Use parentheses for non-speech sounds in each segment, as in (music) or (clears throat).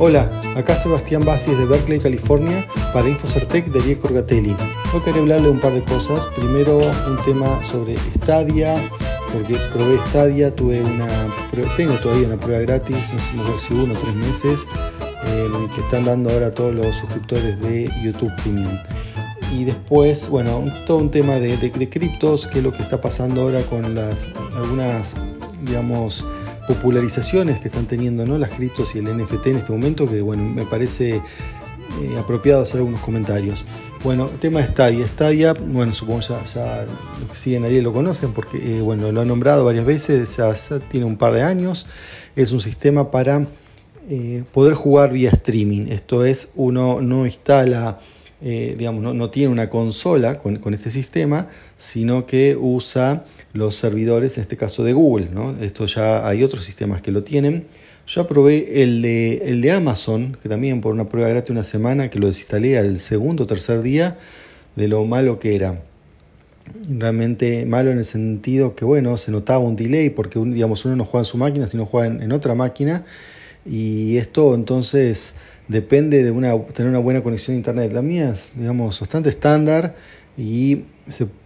Hola, acá Sebastián Basis de Berkeley, California, para Infocertec de Diego Orgatelli. Hoy quería hablarle un par de cosas. Primero, un tema sobre Stadia, porque probé Stadia, tuve una, tengo todavía una prueba gratis, no sé si uno o tres meses, eh, que están dando ahora a todos los suscriptores de YouTube Premium. Y después, bueno, todo un tema de, de criptos, que es lo que está pasando ahora con las algunas, digamos, popularizaciones que están teniendo las criptos y el NFT en este momento, que bueno, me parece eh, apropiado hacer algunos comentarios. Bueno, tema Stadia. Stadia, bueno, supongo ya, ya los que siguen ahí lo conocen porque, eh, bueno, lo han nombrado varias veces, ya, tiene un par de años. Es un sistema para eh, poder jugar vía streaming. Esto es, uno no instala eh, digamos, no, tiene una consola con, este sistema, sino que usa los servidores, en este caso de Google. ¿no? Esto ya hay otros sistemas que lo tienen. Yo probé el de, el de Amazon, que también por una prueba gratis una semana, que lo desinstalé al segundo o tercer día, de lo malo que era. Realmente malo en el sentido que, bueno, se notaba un delay, porque digamos, uno no juega en su máquina, sino juega en otra máquina. Y esto entonces depende de una, tener una buena conexión a internet. La mía es, digamos, bastante estándar y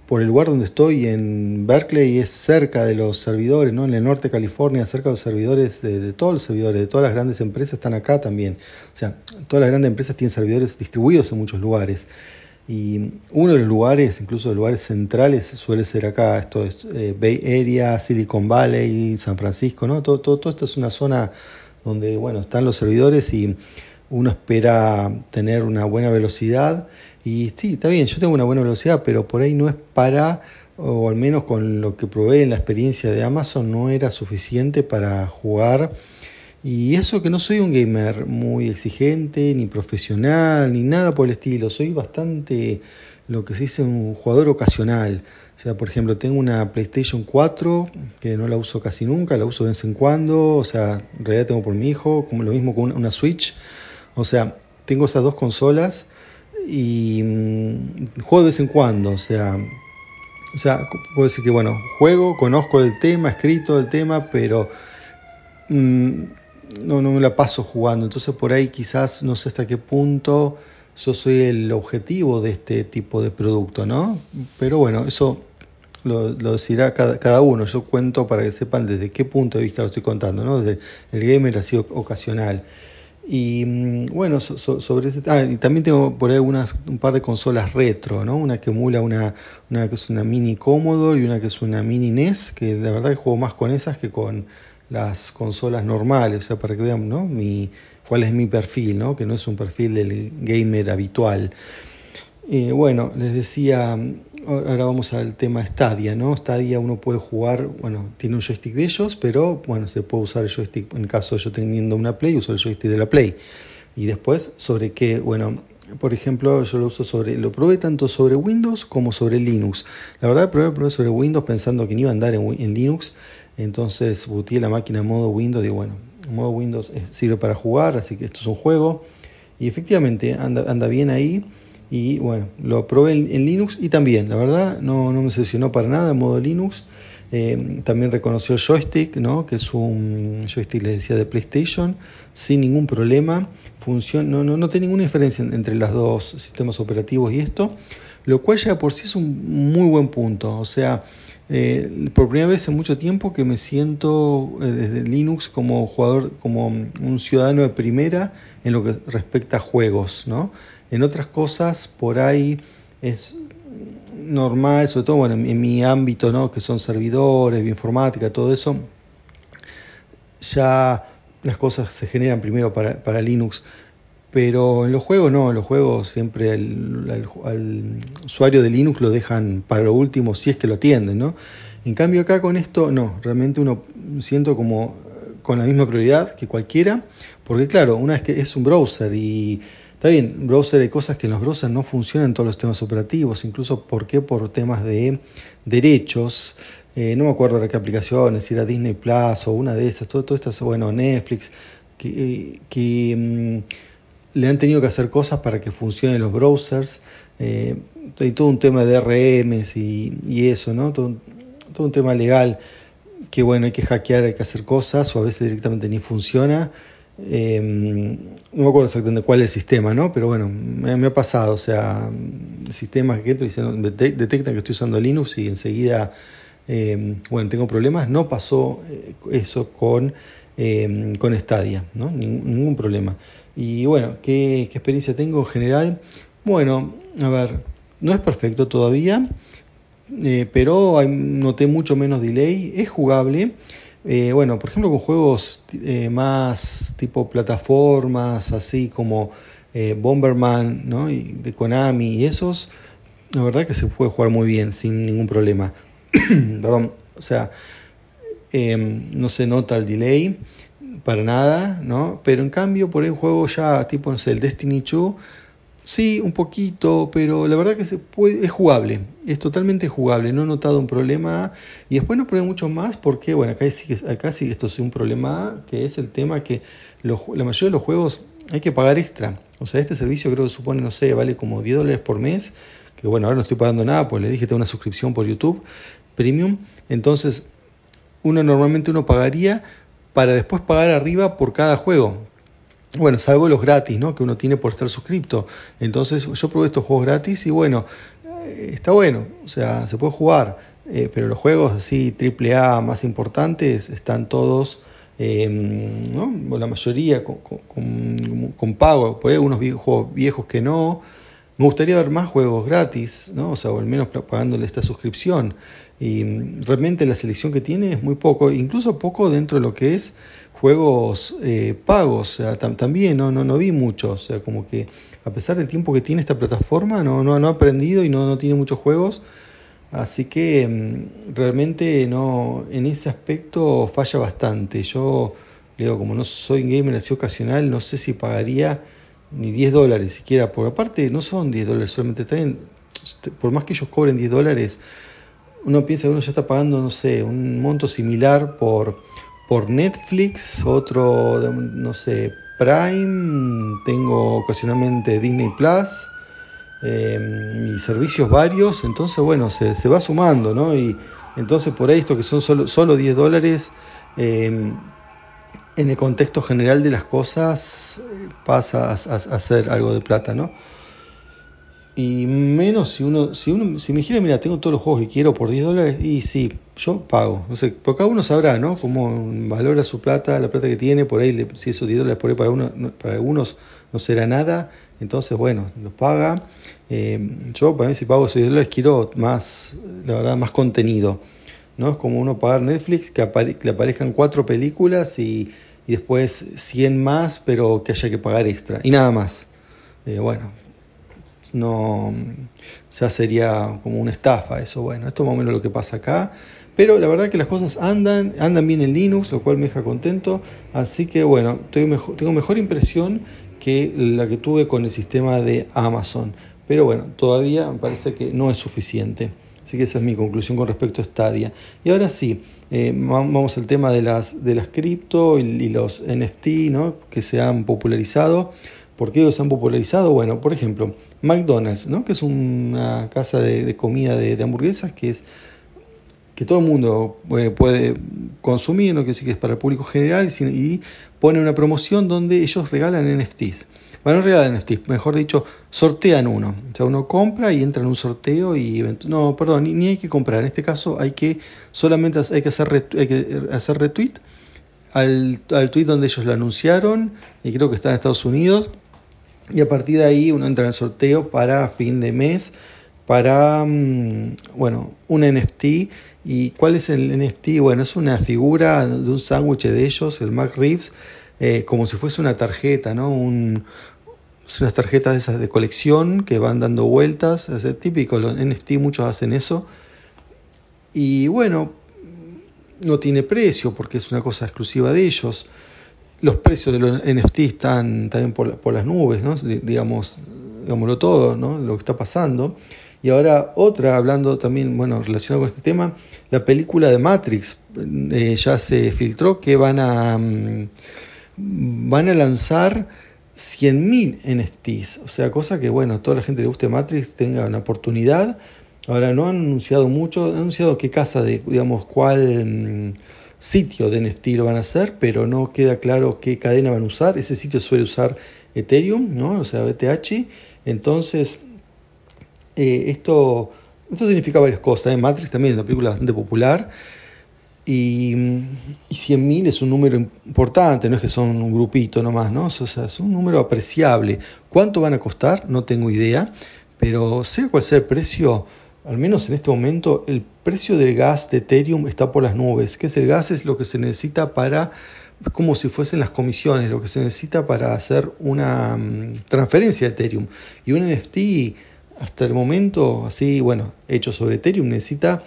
por el lugar donde estoy en Berkeley es cerca de los servidores, ¿no? en el norte de California, cerca de los servidores de, todos los servidores, de todas las grandes empresas están acá también. O sea, todas las grandes empresas tienen servidores distribuidos en muchos lugares. Y uno de los lugares, incluso los lugares centrales, suele ser acá, esto es eh, Bay Area, Silicon Valley, San Francisco, ¿no? Todo, todo, todo esto es una zona donde, bueno, están los servidores y uno espera tener una buena velocidad y sí, está bien, yo tengo una buena velocidad, pero por ahí no es para, o al menos con lo que probé en la experiencia de Amazon, no era suficiente para jugar. Y eso que no soy un gamer muy exigente, ni profesional, ni nada por el estilo, soy bastante lo que se dice un jugador ocasional. O sea, por ejemplo, tengo una PlayStation 4 que no la uso casi nunca, la uso de vez en cuando, o sea, en realidad tengo por mi hijo, como lo mismo con una Switch o sea, tengo esas dos consolas y mm, juego de vez en cuando, o sea, o sea, puedo decir que bueno, juego, conozco el tema, escrito el tema, pero mm, no, no me la paso jugando. Entonces por ahí quizás no sé hasta qué punto yo soy el objetivo de este tipo de producto, ¿no? Pero bueno, eso lo, lo cada, cada, uno. Yo cuento para que sepan desde qué punto de vista lo estoy contando, ¿no? Desde el gamer así ocasional. Y mm, bueno, sobre ese, ah, y también tengo por ahí algunas, un par de consolas retro, ¿no? Una que emula una, una que es una mini Commodore y una que es una mini NES, que la verdad que juego más con esas que con las consolas normales, o sea, para que vean, ¿no? Mi, cuál es mi perfil, ¿no? Que no es un perfil del gamer habitual. Eh, bueno, les decía, ahora vamos al tema Stadia, ¿no? Stadia uno puede jugar, bueno, tiene un joystick de ellos, pero bueno, se puede usar el joystick, en caso de yo teniendo una Play, uso el joystick de la Play. Y después, sobre qué, bueno, por ejemplo, yo lo uso sobre, lo probé tanto sobre Windows como sobre Linux. La verdad, probé, probé sobre Windows pensando que no iba a andar en, Linux, entonces booté la máquina en modo Windows, digo, bueno, en modo Windows sirve para jugar, así que esto es un juego. Y efectivamente anda, anda bien ahí y bueno, lo probé en, Linux y también, la verdad, no, no me seleccionó para nada el modo Linux. Eh, también reconoció joystick, ¿no? que es un joystick, les decía, de PlayStation, sin ningún problema. Funciona, no, no, no tiene ninguna diferencia entre los dos sistemas operativos y esto, lo cual ya por sí es un muy buen punto. O sea, eh, por primera vez en mucho tiempo que me siento eh, desde Linux como jugador, como un ciudadano de primera en lo que respecta a juegos, ¿no? En otras cosas, por ahí es normal, sobre todo bueno, en, mi ámbito, ¿no? Que son servidores, informática, todo eso, ya las cosas se generan primero para, para Linux. Pero en los juegos no, en los juegos siempre al, usuario de Linux lo dejan para lo último si es que lo atienden, ¿no? En cambio acá con esto no, realmente uno siento como eh, con la misma prioridad que cualquiera, porque claro, una vez que es un browser y está bien, browser hay cosas que en los browsers no funcionan todos los temas operativos, incluso ¿por qué? Por temas de derechos, eh, no me acuerdo de qué aplicaciones, si era Disney Plus o una de esas, todo, todo esto, bueno, Netflix, que, que mm, le han tenido que hacer cosas para que funcionen los browsers. Eh, hay todo un tema de RMs y, eso, ¿no? Todo, un tema legal que, bueno, hay que hackear, hay que hacer cosas o a veces directamente ni funciona. Em, no me acuerdo exactamente cuál es el sistema, ¿no? Pero bueno, me, ha pasado, o sea, sistemas que detectan que estoy usando Linux y enseguida, em, bueno, tengo problemas. No pasó eh, eso con, em, con Stadia, ¿no? ningún problema. Y bueno, ¿qué, experiencia tengo en general? Bueno, a ver, no es perfecto todavía, eh, pero noté mucho menos delay, es jugable. Eh, bueno, por ejemplo, con juegos eh, más tipo plataformas, así como Bomberman, ¿no? Y de Konami y esos, la verdad que se puede jugar muy bien, sin ningún problema. (clears throat) Perdón, o sea, em, no se nota el delay para nada, ¿no? Pero en cambio, por ahí un juego ya tipo, no sé, el Destiny 2 Sí, un poquito, pero la verdad que se puede, es jugable, es totalmente jugable, no he notado un problema. Y después no probé mucho más porque, bueno, acá sí, acá sí esto es un problema que es el tema que la mayoría de los juegos hay que pagar extra, o sea, este servicio creo que supone, no sé, vale como 10 dólares por mes, que bueno, ahora no estoy pagando nada, pues le dije tengo una suscripción por YouTube Premium, entonces uno normalmente uno pagaría para después pagar arriba por cada juego, bueno, salvo los gratis, ¿no? Que uno tiene por estar suscripto. Entonces yo probé estos juegos gratis y bueno, eh, está bueno, o sea, se puede jugar, eh, pero los juegos así AAA más importantes están todos, em, ¿no? La mayoría con, con, pago, por ahí algunos juegos viejos que no. Me gustaría ver más juegos gratis, ¿no? O sea, o al menos pagándole esta suscripción. Y mm, realmente la selección que tiene es muy poco, incluso poco dentro de lo que es juegos eh, pagos, también no, no, no vi mucho, o sea, como que a pesar del tiempo que tiene esta plataforma, no, no, no ha aprendido y no, no tiene muchos juegos, así que mm, realmente no, en ese aspecto falla bastante. Yo, digo, como no soy gamer así ocasional, no sé si pagaría ni 10 dólares siquiera, por aparte no son 10 dólares solamente, también, por más que ellos cobren 10 dólares, uno piensa que uno ya está pagando, no sé, un monto similar por por Netflix, otro, no sé, Prime, tengo ocasionalmente Disney Plus em, y servicios varios, entonces bueno, se, va sumando, ¿no? Y entonces por ahí esto que son solo, solo 10 dólares, em, en el contexto general de las cosas pasa a, a ser algo de plata, ¿no? Y menos si uno, si uno, si me dijera, mira, tengo todos los juegos que quiero por 10 dólares, y sí, yo pago. No sé, porque cada uno sabrá, ¿no? Cómo valora su plata, la plata que tiene, por ahí, si esos 10 dólares por ahí para, uno, para algunos no será nada, entonces, bueno, los paga. Eh, yo, para mí, si pago esos 10 dólares, quiero más, la verdad, más contenido, ¿no? Es como uno pagar Netflix, que, le aparezcan cuatro películas y, después 100 más, pero que haya que pagar extra, y nada más. Eh, bueno, no sea, sería como una estafa eso. Bueno, esto es más o menos lo que pasa acá. Pero la verdad que las cosas andan, andan bien en Linux, lo cual me deja contento. Así que bueno, tengo mejor, tengo mejor impresión que la que tuve con el sistema de Amazon. Pero bueno, todavía me parece que no es suficiente. Así que esa es mi conclusión con respecto a Stadia. Y ahora sí, eh, vamos al tema de las, de las cripto y, los NFT ¿no? que se han popularizado. ¿Por qué se han popularizado? Bueno, por ejemplo, McDonald's, ¿no? que es una casa de, comida de, hamburguesas que es que todo el mundo eh, puede consumir, no que decir que es para el público general, y pone una promoción donde ellos regalan NFTs. Bueno, no regalan NFTs, mejor dicho, sortean uno. O sea, uno compra y entra en un sorteo y... No, perdón, ni, hay que comprar. En este caso hay que solamente hay que hacer, hay que hacer retweet al, al tweet donde ellos lo anunciaron, y creo que está en Estados Unidos, y a partir de ahí uno entra en el sorteo para fin de mes para mm, bueno un NFT y cuál es el NFT bueno es una figura de un sándwich de ellos el Mac Reeves eh, como si fuese una tarjeta no un, unas tarjetas de esas de colección que van dando vueltas es típico los NFT muchos hacen eso y bueno no tiene precio porque es una cosa exclusiva de ellos los precios de los NFT están también por, las nubes, ¿no? digamos, digámoslo todo, ¿no? lo que está pasando. Y ahora otra, hablando también, bueno, relacionado con este tema, la película de Matrix eh, ya se filtró que van a, mm, van a lanzar 100.000 NFTs, o sea, cosa que, bueno, toda la gente que le guste Matrix tenga una oportunidad. Ahora no han anunciado mucho, han anunciado qué casa de, digamos, cuál mm, sitio de NFT lo van a hacer, pero no queda claro qué cadena van a usar. Ese sitio suele usar Ethereum, ¿no? o sea, BTH. Entonces, eh, esto, esto significa varias cosas. ¿eh? Matrix también es una película bastante popular. Y, y 100.000 es un número importante, no es que son un grupito nomás, ¿no? O sea, es un número apreciable. ¿Cuánto van a costar? No tengo idea, pero sea cual sea el precio, al menos en este momento, el precio del gas de Ethereum está por las nubes. ¿Qué es el gas? Es lo que se necesita para, como si fuesen las comisiones, lo que se necesita para hacer una mm, transferencia de Ethereum. Y un NFT, hasta el momento, así, bueno, hecho sobre Ethereum, necesita,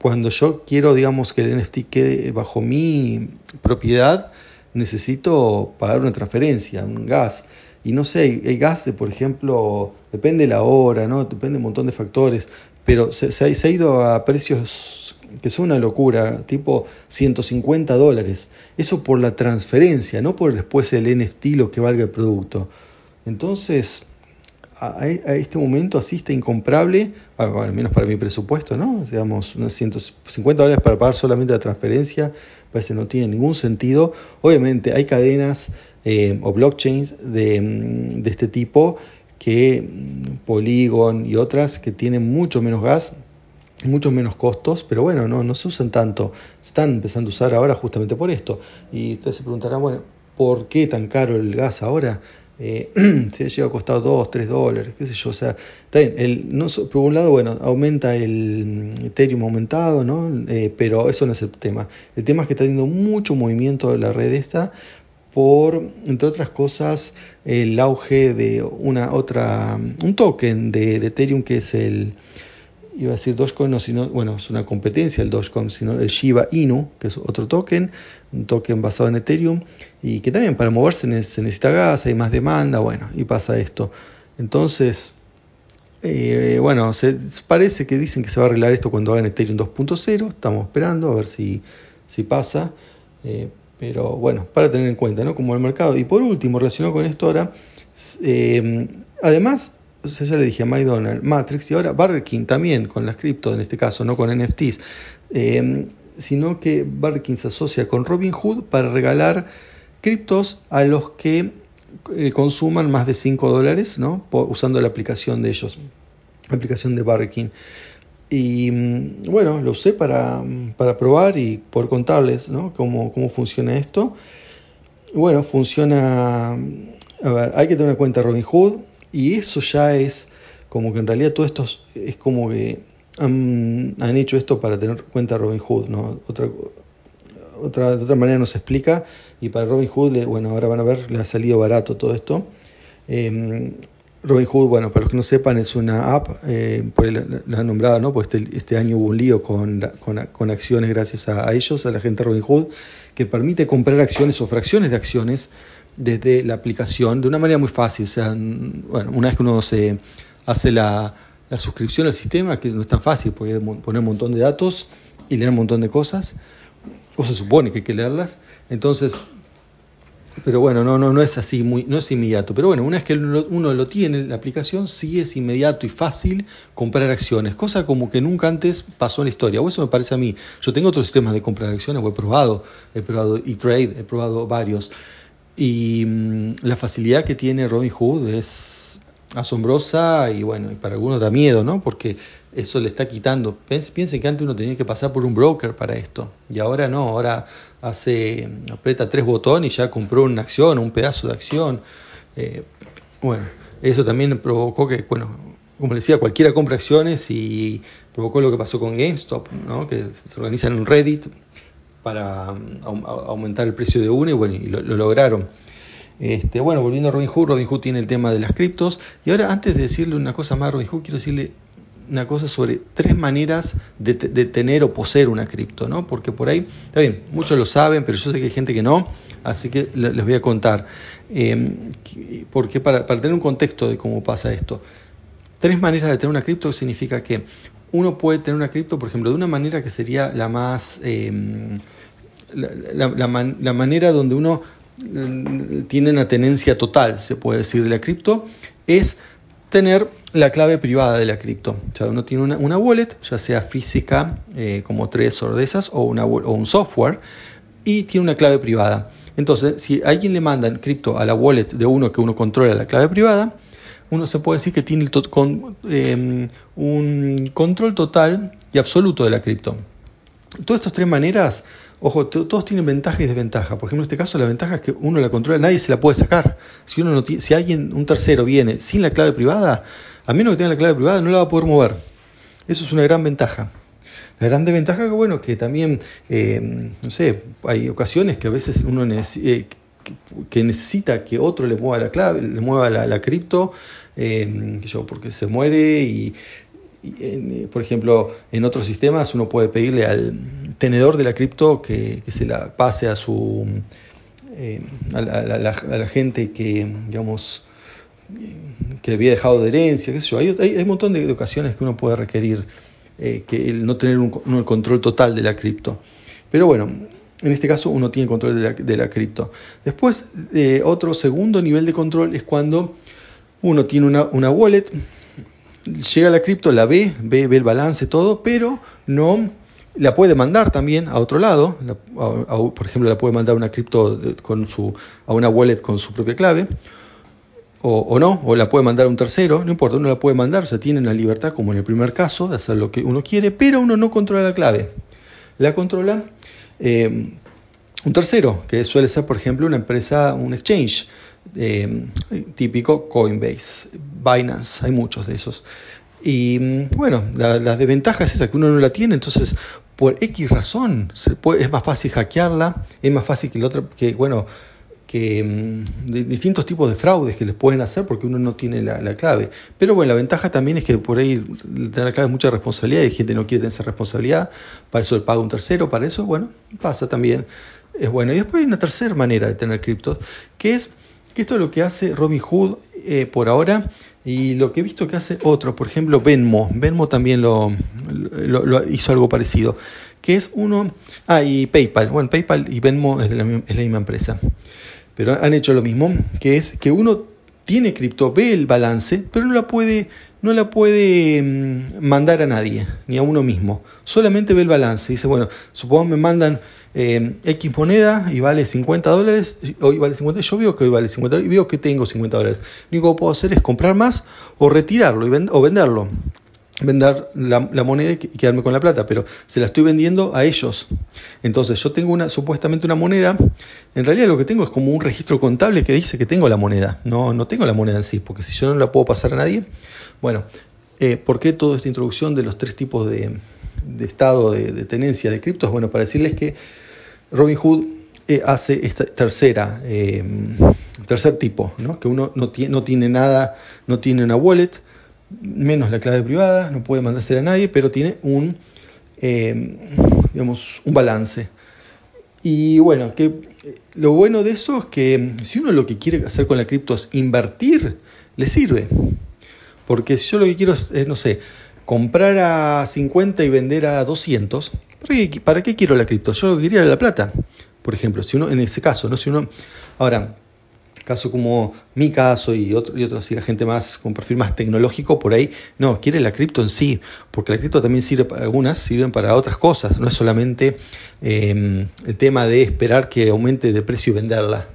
cuando yo quiero, digamos, que el NFT quede bajo mi propiedad, necesito pagar una transferencia, un gas. Y no sé, el gas, de, por ejemplo, depende de la hora, ¿no? depende de un montón de factores pero se, ha ido a precios que son una locura, tipo 150 dólares. Eso por la transferencia, no por después el NFT lo que valga el producto. Entonces, a, este momento así está incomprable, al menos para mi presupuesto, ¿no? Digamos, unos 150 dólares para pagar solamente la transferencia, parece no tiene ningún sentido. Obviamente hay cadenas eh, o blockchains de, de este tipo que mm, Polygon y otras que tienen mucho menos gas, mucho menos costos, pero bueno, no, no se usan tanto, se están empezando a usar ahora justamente por esto. Y ustedes se preguntarán, bueno, ¿por qué tan caro el gas ahora? Eh, (clears throat) se llega a costar 2, 3 dólares, qué sé yo, o sea, el, no, por un lado, bueno, aumenta el mm, Ethereum aumentado, ¿no? Eh, pero eso no es el tema. El tema es que está teniendo mucho movimiento la red esta, por, entre otras cosas, el auge de una otra, un token de, Ethereum que es el, iba a decir Dogecoin, no, sino, bueno, es una competencia el Dogecoin, sino el Shiba Inu, que es otro token, un token basado en Ethereum, y que también para moverse se necesita gas, hay más demanda, bueno, y pasa esto. Entonces, eh, bueno, parece que dicen que se va a arreglar esto cuando hagan Ethereum 2.0, estamos esperando a ver si, si pasa. Eh, pero bueno, para tener en cuenta, ¿no? Como el mercado. Y por último, relacionado con esto ahora, eh, además, ya le dije a McDonald's, Matrix y ahora Burger también con las cripto, en este caso, no con NFTs, eh, sino que Burger se asocia con Robinhood para regalar criptos a los que eh, consuman más de 5 dólares, ¿no? usando la aplicación de ellos, la aplicación de Burger. Y mm, bueno, lo usé para, para probar y por contarles ¿no? cómo, cómo funciona esto. Bueno, funciona, a ver, hay que tener en cuenta Robinhood y eso ya es como que en realidad todo esto es como que han, han hecho esto para tener cuenta Robinhood, ¿no? Otra, otra, de otra manera no se explica y para Robinhood, bueno, ahora van a ver, le ha salido barato todo esto. Eh, Robinhood, bueno, para los que no sepan, es una app, eh, por la, nombrada, ¿no? Pues este, este, año hubo un lío con, con, acciones gracias a, ellos, a la gente de Robinhood, que permite comprar acciones o fracciones de acciones desde la aplicación de una manera muy fácil. O sea, bueno, una vez que uno se hace la, la suscripción al sistema, que no es tan fácil, porque poner un montón de datos y leer un montón de cosas, o se supone que hay que leerlas. Entonces, pero bueno, no, no, no es así, muy, no es inmediato. Pero bueno, una vez que uno lo tiene, la aplicación sí es inmediato y fácil comprar acciones, cosa como que nunca antes pasó en la historia. O eso me parece a mí. Yo tengo otros sistemas de compra de acciones, o he probado, he probado e-trade, he probado varios. Y mm, la facilidad que tiene Robinhood es asombrosa y bueno, y para algunos da miedo, ¿no? Porque eso le está quitando. Piensen que antes uno tenía que pasar por un broker para esto y ahora no, ahora hace, aprieta tres botones y ya compró una acción, un pedazo de acción. Eh, bueno, eso también provocó que, bueno, como les decía, cualquiera compra acciones y provocó lo que pasó con GameStop, ¿no? que se organizan en un Reddit para um, aumentar el precio de uno y bueno, y lo, lograron. Este, bueno, volviendo a Robinhood, Robinhood tiene el tema de las criptos. Y ahora, antes de decirle una cosa más a Robinhood, quiero decirle una cosa sobre tres maneras de, tener o poseer una cripto, ¿no? Porque por ahí, está bien, muchos lo saben, pero yo sé que hay gente que no, así que les voy a contar. Eh, porque para, tener un contexto de cómo pasa esto, tres maneras de tener una cripto significa que uno puede tener una cripto, por ejemplo, de una manera que sería la más, em, la, manera donde uno mm, tiene una tenencia total, se puede decir, de la cripto, es tener la clave privada de la cripto. O sea, uno tiene una, wallet, ya sea física, eh, como Trezor de esas, o, una, o un software, y tiene una clave privada. Entonces, si alguien le manda cripto a la wallet de uno que uno controla la clave privada, uno se puede decir que tiene em, un control total y absoluto de la cripto. Todas estas tres maneras, ojo, todos tienen ventaja y desventaja. Por ejemplo, en este caso la ventaja es que uno la controla, nadie se la puede sacar. Si uno no si alguien, un tercero viene sin la clave privada, a menos que tenga la clave privada, no la va a poder mover. Eso es una gran ventaja. La gran desventaja que bueno, que también, em, no sé, hay ocasiones que a veces uno eh, que necesita que otro le mueva la clave, le mueva la, cripto, eh, yo, porque se muere y, por ejemplo, en otros sistemas uno puede pedirle al tenedor de la cripto que, se la pase a su eh, a, la, gente que, digamos, que había dejado de herencia, sé yo. Hay, hay, un montón de, ocasiones que uno puede requerir eh, que el no tener un, control total de la cripto. Pero bueno, en este caso uno tiene control de la, cripto. Después, eh, otro segundo nivel de control es cuando uno tiene una, wallet, llega a la cripto, la ve, ve, el balance, todo, pero no la puede mandar también a otro lado. por ejemplo, la puede mandar una cripto con su, a una wallet con su propia clave. O, o, no, o la puede mandar a un tercero, no importa, uno la puede mandar, o sea, tiene la libertad, como en el primer caso, de hacer lo que uno quiere, pero uno no controla la clave. La controla eh, un tercero, que suele ser, por ejemplo, una empresa, un exchange eh, típico, Coinbase, Binance, hay muchos de esos. Y mm, bueno, la, desventaja es esa, que uno no la tiene, entonces por X razón se puede, es más fácil hackearla, es más fácil que el otro, que bueno, que mm, distintos tipos de fraudes que les pueden hacer porque uno no tiene la, clave. Pero bueno, la ventaja también es que por ahí tener la clave es mucha responsabilidad y gente no quiere tener esa responsabilidad, para eso le paga un tercero, para eso, bueno, pasa también, es bueno. Y después hay una tercera manera de tener criptos, que es que esto es lo que hace Robinhood eh, por ahora y lo que he visto que hace otro, por ejemplo Venmo, Venmo también lo, lo, hizo algo parecido, que es uno, ah, y PayPal, bueno, PayPal y Venmo es, la, es la misma empresa pero han hecho lo mismo, que es que uno tiene cripto, ve el balance, pero no la puede, no la puede mm, mandar a nadie, ni a uno mismo. Solamente ve el balance. Dice, bueno, supongo me mandan eh, X moneda y vale 50 dólares, hoy vale 50, yo veo que hoy vale 50 dólares y veo que tengo 50 dólares. Lo único que puedo hacer es comprar más o retirarlo y o venderlo vender la, moneda y quedarme con la plata, pero se la estoy vendiendo a ellos. Entonces yo tengo una supuestamente una moneda, en realidad lo que tengo es como un registro contable que dice que tengo la moneda, no, no tengo la moneda en sí, porque si yo no la puedo pasar a nadie, bueno, eh, ¿por qué toda esta introducción de los tres tipos de, estado de, tenencia de criptos? Bueno, para decirles que Robinhood eh, hace esta tercera, eh, tercer tipo, ¿no? que uno no, tiene, no tiene nada, no tiene una wallet, menos la clave privada, no puede mandarse a nadie, pero tiene un, eh, digamos, un balance. Y bueno, que lo bueno de eso es que si uno lo que quiere hacer con la cripto es invertir, le sirve. Porque si yo lo que quiero es, no sé, comprar a 50 y vender a 200, ¿para qué, quiero la cripto? Yo quería la plata, por ejemplo, si uno en ese caso, ¿no? Si uno ahora caso como mi caso y, otro, y otros, y la gente más con perfil más tecnológico, por ahí, no, quiere la cripto en sí, porque la cripto también sirve para algunas, sirven para otras cosas, no es solamente em, el tema de esperar que aumente de precio y venderla.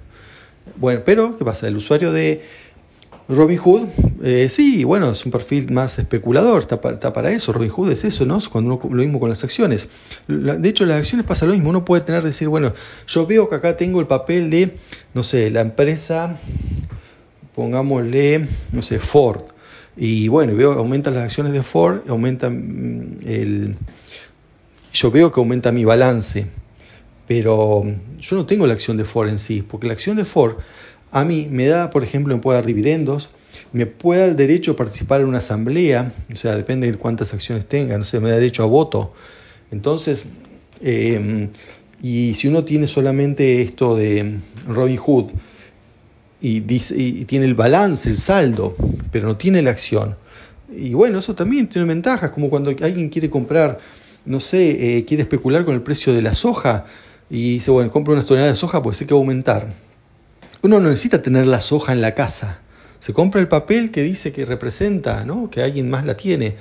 Bueno, pero, ¿qué pasa? El usuario de Robin Hood, eh, sí, bueno, es un perfil más especulador, está para, eso, Robin Hood es eso, ¿no? Cuando lo mismo con las acciones. de hecho, las acciones pasa lo mismo, uno puede tener, decir, bueno, yo veo que acá tengo el papel de, no sé, la empresa, pongámosle, no sé, Ford, y bueno, veo aumentan las acciones de Ford, aumenta mm, el... Yo veo que aumenta mi balance, pero yo no tengo la acción de Ford en sí, porque la acción de Ford a mí me da, por ejemplo, me puede dar dividendos, me puede dar el derecho a participar en una asamblea, o sea, depende de cuántas acciones tenga, no sé, me da derecho a voto. Entonces, em, y si uno tiene solamente esto de Robin Hood y, dice, y tiene el balance, el saldo, pero no tiene la acción, y bueno, eso también tiene ventajas, como cuando alguien quiere comprar, no sé, eh, quiere especular con el precio de la soja y dice, bueno, compro una tonelada de soja, pues sé que va a aumentar uno no necesita tener la soja en la casa. se compra el papel que dice que representa, ¿no? que alguien más la tiene.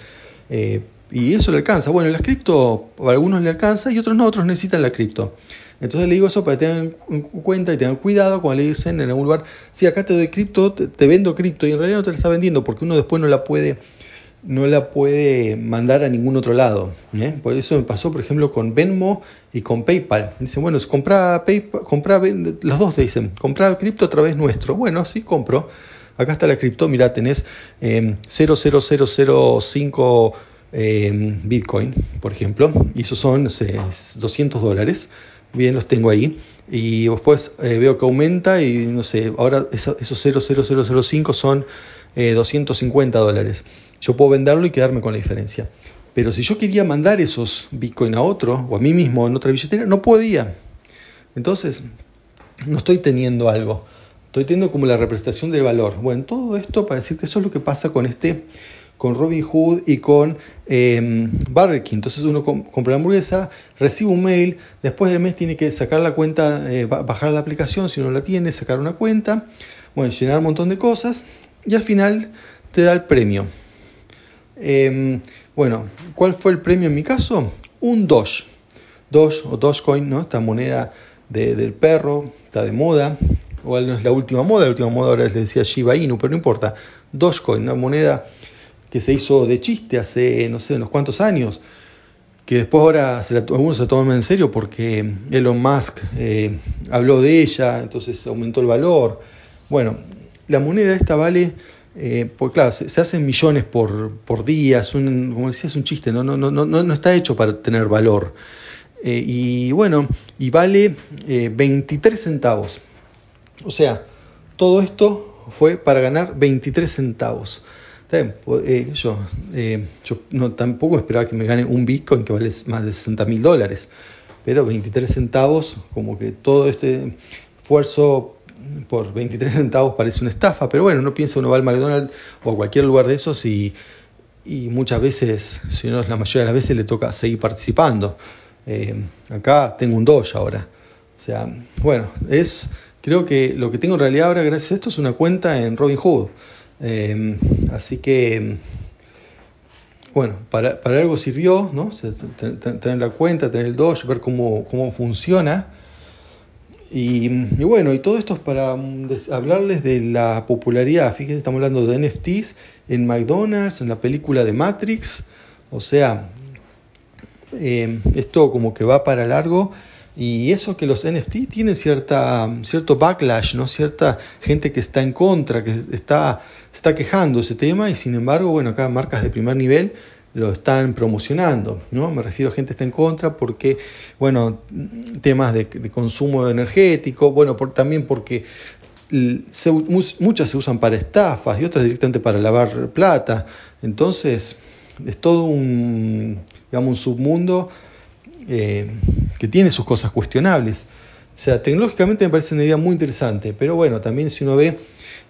Eh, y eso le alcanza. Bueno, las cripto a algunos le alcanza y otros no, otros necesitan la cripto. Entonces le digo eso para que tengan en cuenta y tengan cuidado cuando le dicen en algún lugar, sí, acá te doy cripto, te, vendo cripto y en realidad no te la está vendiendo porque uno después no la puede no la puede mandar a ningún otro lado. ¿eh? Por eso me pasó, por ejemplo, con Venmo y con PayPal. Dicen, bueno, compra PayPal, los dos dicen, compra cripto a través nuestro. Bueno, sí, compro. Acá está la cripto, mira, tenés eh, 00005 eh, Bitcoin, por ejemplo, y esos son 200 dólares. Bien, los tengo ahí. Y después eh, veo que aumenta y no sé, ahora esos 00005 son 250 eh, dólares. Yo puedo venderlo y quedarme con la diferencia. Pero si yo quería mandar esos Bitcoin a otro o a mí mismo en otra billetera, no podía. Entonces, no estoy teniendo algo. Estoy teniendo como la representación del valor. Bueno, todo esto para decir que eso es lo que pasa con este, con Robin Hood y con eh. Entonces uno compra la hamburguesa, recibe un mail, después del mes tiene que sacar la cuenta, eh, bajar la aplicación si no la tiene, sacar una cuenta, bueno, llenar un montón de cosas y al final te da el premio. Em, bueno, ¿cuál fue el premio en mi caso? Un Doge. Doge o Dogecoin, ¿no? Esta moneda del perro, está de moda. Igual no es la última moda, la última moda ahora les decía Shiba Inu, pero no importa. Dogecoin, una moneda que se hizo de chiste hace no sé unos cuantos años, que después ahora se algunos se toman en serio porque Elon Musk eh, habló de ella, entonces aumentó el valor. Bueno, la moneda esta vale, eh, porque claro, se, hacen millones por, por día, como decía, es un chiste, no, no, no, no, no está hecho para tener valor. Eh, y bueno, y vale 23 eh, centavos. O sea, todo esto fue para ganar 23 centavos. Pues, yo, yo no, tampoco esperaba que me gane un Bitcoin que vale más de 60 mil dólares, pero 23 centavos, como que todo este esfuerzo por 23 centavos parece una estafa, pero bueno, no piensa uno va al McDonald's o a cualquier lugar de esos y, muchas veces, si no es la mayoría de las veces, le toca seguir participando. Eh, acá tengo un Doge ahora. O sea, bueno, es creo que lo que tengo en realidad ahora gracias a esto es una cuenta en Robinhood. Eh, así que, bueno, para, algo sirvió, ¿no? Tener la cuenta, tener el Doge, ver cómo, cómo funciona. Y, bueno, y todo esto es para mm, hablarles de la popularidad. Fíjense, estamos hablando de NFTs en McDonald's, en la película de Matrix. O sea, eh, esto como que va para largo. Y eso que los NFT tienen cierta, cierto backlash, ¿no? cierta gente que está en contra, que está, está quejando ese tema. Y sin embargo, bueno, acá marcas de primer nivel lo están promocionando, ¿no? Me refiero a gente que está en contra porque, bueno, temas de, consumo energético, bueno, por, también porque muchas se usan para estafas y otras directamente para lavar plata. Entonces, es todo un, digamos, un submundo eh, que tiene sus cosas cuestionables. O sea, tecnológicamente me parece una idea muy interesante, pero bueno, también si uno ve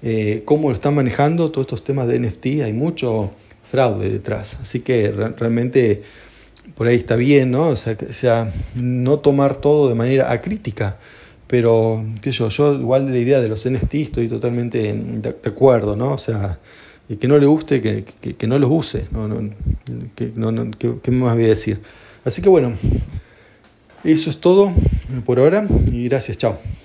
eh, cómo lo están manejando todos estos temas de NFT, hay mucho fraude detrás. Así que realmente por ahí está bien, ¿no? O sea, sea, no tomar todo de manera acrítica. Pero, qué yo, yo igual de la idea de los NFT estoy totalmente de, acuerdo, ¿no? O sea, y que no le guste, que, que, no los use, ¿no? no, que, no, ¿qué más voy a decir? Así que bueno, eso es todo por ahora y gracias, chao.